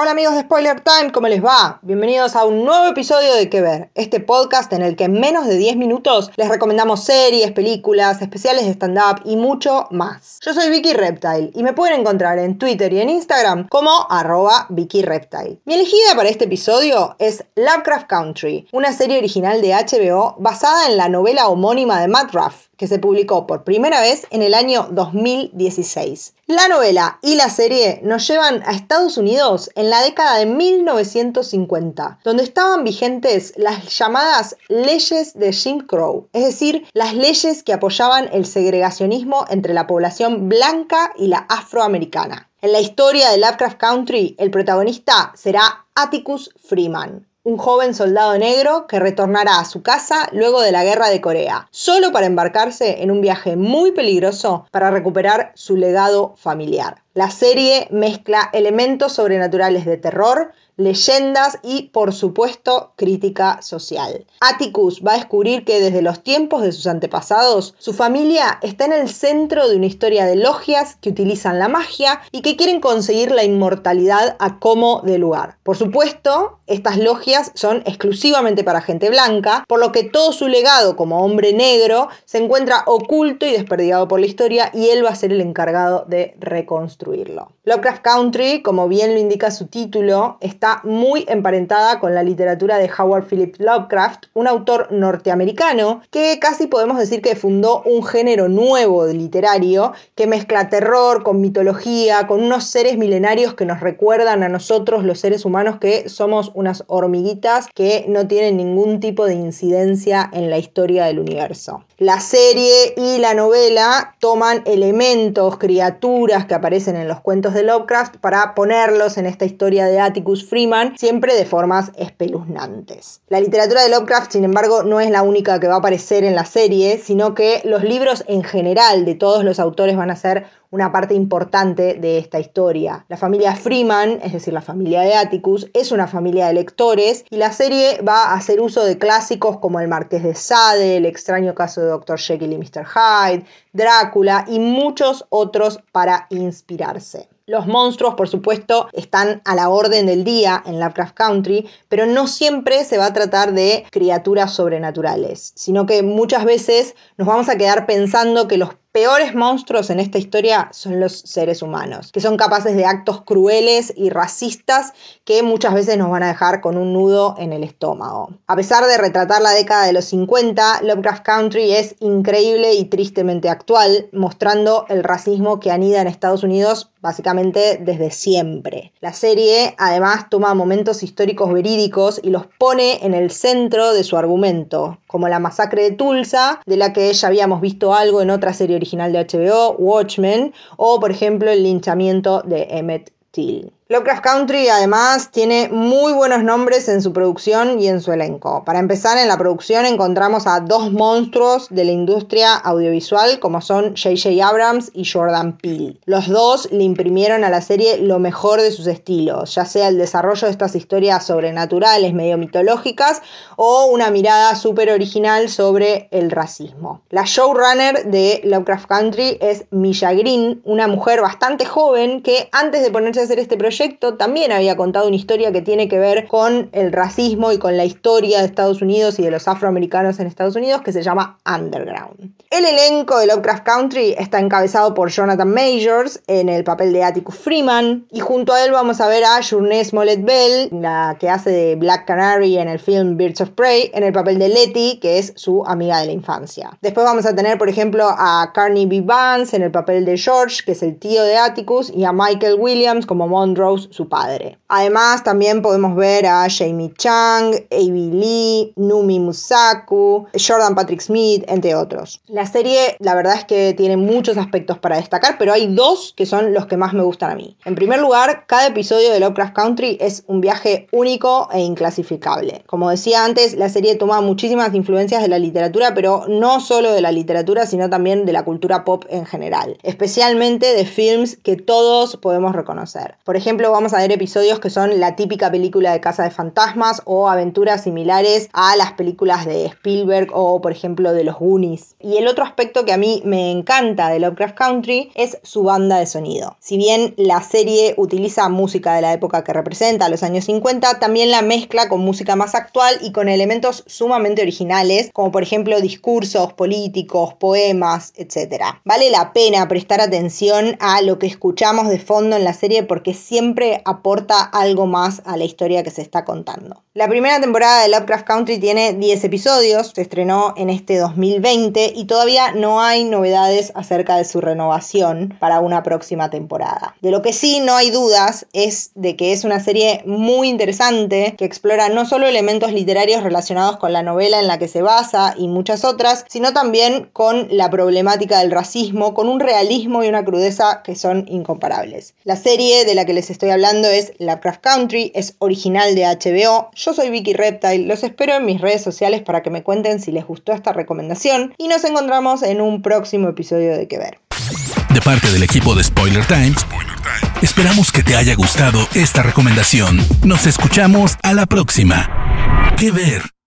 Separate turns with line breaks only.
Hola amigos de Spoiler Time, ¿cómo les va? Bienvenidos a un nuevo episodio de Que Ver, este podcast en el que en menos de 10 minutos les recomendamos series, películas, especiales de stand-up y mucho más. Yo soy Vicky Reptile y me pueden encontrar en Twitter y en Instagram como arroba Vicky Reptile. Mi elegida para este episodio es Lovecraft Country, una serie original de HBO basada en la novela homónima de Matt Ruff que se publicó por primera vez en el año 2016. La novela y la serie nos llevan a Estados Unidos en la década de 1950, donde estaban vigentes las llamadas leyes de Jim Crow, es decir, las leyes que apoyaban el segregacionismo entre la población blanca y la afroamericana. En la historia de Lovecraft Country, el protagonista será Atticus Freeman, un joven soldado negro que retornará a su casa luego de la guerra de Corea, solo para embarcarse en un viaje muy peligroso para recuperar su legado familiar. La serie mezcla elementos sobrenaturales de terror, leyendas y, por supuesto, crítica social. Atticus va a descubrir que desde los tiempos de sus antepasados, su familia está en el centro de una historia de logias que utilizan la magia y que quieren conseguir la inmortalidad a como de lugar. Por supuesto, estas logias son exclusivamente para gente blanca, por lo que todo su legado como hombre negro se encuentra oculto y desperdigado por la historia y él va a ser el encargado de Lovecraft Country, como bien lo indica su título, está muy emparentada con la literatura de Howard Phillips Lovecraft, un autor norteamericano que casi podemos decir que fundó un género nuevo de literario que mezcla terror con mitología, con unos seres milenarios que nos recuerdan a nosotros los seres humanos que somos unas hormiguitas que no tienen ningún tipo de incidencia en la historia del universo. La serie y la novela toman elementos, criaturas que aparecen en los cuentos de Lovecraft para ponerlos en esta historia de Atticus Freeman, siempre de formas espeluznantes. La literatura de Lovecraft, sin embargo, no es la única que va a aparecer en la serie, sino que los libros en general de todos los autores van a ser una parte importante de esta historia. La familia Freeman, es decir, la familia de Atticus, es una familia de lectores y la serie va a hacer uso de clásicos como El Marqués de Sade, El extraño caso de Dr. Jekyll y Mr. Hyde, Drácula y muchos otros para Los monstruos, por supuesto, están a la orden del día en Lovecraft Country, pero no siempre se va a tratar de criaturas sobrenaturales, sino que muchas veces nos vamos a quedar pensando que los peores monstruos en esta historia son los seres humanos, que son capaces de actos crueles y racistas que muchas veces nos van a dejar con un nudo en el estómago. A pesar de retratar la década de los 50, Lovecraft Country es increíble y tristemente actual, mostrando el racismo que anida en Estados Unidos básicamente desde siempre. La serie además toma momentos históricos verídicos y los pone en el centro de su argumento, como la masacre de Tulsa, de la que ya habíamos visto algo en otra serie original de HBO, Watchmen, o por ejemplo el linchamiento de Emmett Till. Lovecraft Country además tiene muy buenos nombres en su producción y en su elenco. Para empezar, en la producción encontramos a dos monstruos de la industria audiovisual como son J.J. Abrams y Jordan Peele. Los dos le imprimieron a la serie lo mejor de sus estilos, ya sea el desarrollo de estas historias sobrenaturales, medio mitológicas, o una mirada súper original sobre el racismo. La showrunner de Lovecraft Country es Milla Green, una mujer bastante joven que antes de ponerse a hacer este proyecto también había contado una historia que tiene que ver con el racismo y con la historia de Estados Unidos y de los afroamericanos en Estados Unidos que se llama Underground. El elenco de Lovecraft Country está encabezado por Jonathan Majors en el papel de Atticus Freeman y junto a él vamos a ver a Journée Smollett Bell, la que hace de Black Canary en el film Birds of Prey, en el papel de Letty, que es su amiga de la infancia. Después vamos a tener, por ejemplo, a Carney B. Vance en el papel de George, que es el tío de Atticus, y a Michael Williams como Monroe su padre. Además, también podemos ver a Jamie Chang, Avi Lee, Numi Musaku, Jordan Patrick Smith, entre otros. La serie, la verdad es que tiene muchos aspectos para destacar, pero hay dos que son los que más me gustan a mí. En primer lugar, cada episodio de Lovecraft Country es un viaje único e inclasificable. Como decía antes, la serie toma muchísimas influencias de la literatura, pero no solo de la literatura, sino también de la cultura pop en general, especialmente de films que todos podemos reconocer. Por ejemplo, vamos a ver episodios que son la típica película de Casa de Fantasmas o aventuras similares a las películas de Spielberg o, por ejemplo, de los Goonies. Y el otro aspecto que a mí me encanta de Lovecraft Country es su banda de sonido. Si bien la serie utiliza música de la época que representa, los años 50, también la mezcla con música más actual y con elementos sumamente originales, como por ejemplo discursos políticos, poemas, etc. Vale la pena prestar atención a lo que escuchamos de fondo en la serie porque siempre aporta algo más a la historia que se está contando. La primera temporada de Lovecraft Country tiene 10 episodios, se estrenó en este 2020 y todavía no hay novedades acerca de su renovación para una próxima temporada. De lo que sí no hay dudas es de que es una serie muy interesante que explora no solo elementos literarios relacionados con la novela en la que se basa y muchas otras, sino también con la problemática del racismo, con un realismo y una crudeza que son incomparables. La serie de la que les estoy hablando es Lovecraft Country, es original de HBO. Yo soy Vicky Reptile, los espero en mis redes sociales para que me cuenten si les gustó esta recomendación y nos encontramos en un próximo episodio de Que Ver.
De parte del equipo de Spoiler Times, esperamos que te haya gustado esta recomendación. Nos escuchamos a la próxima. Que Ver.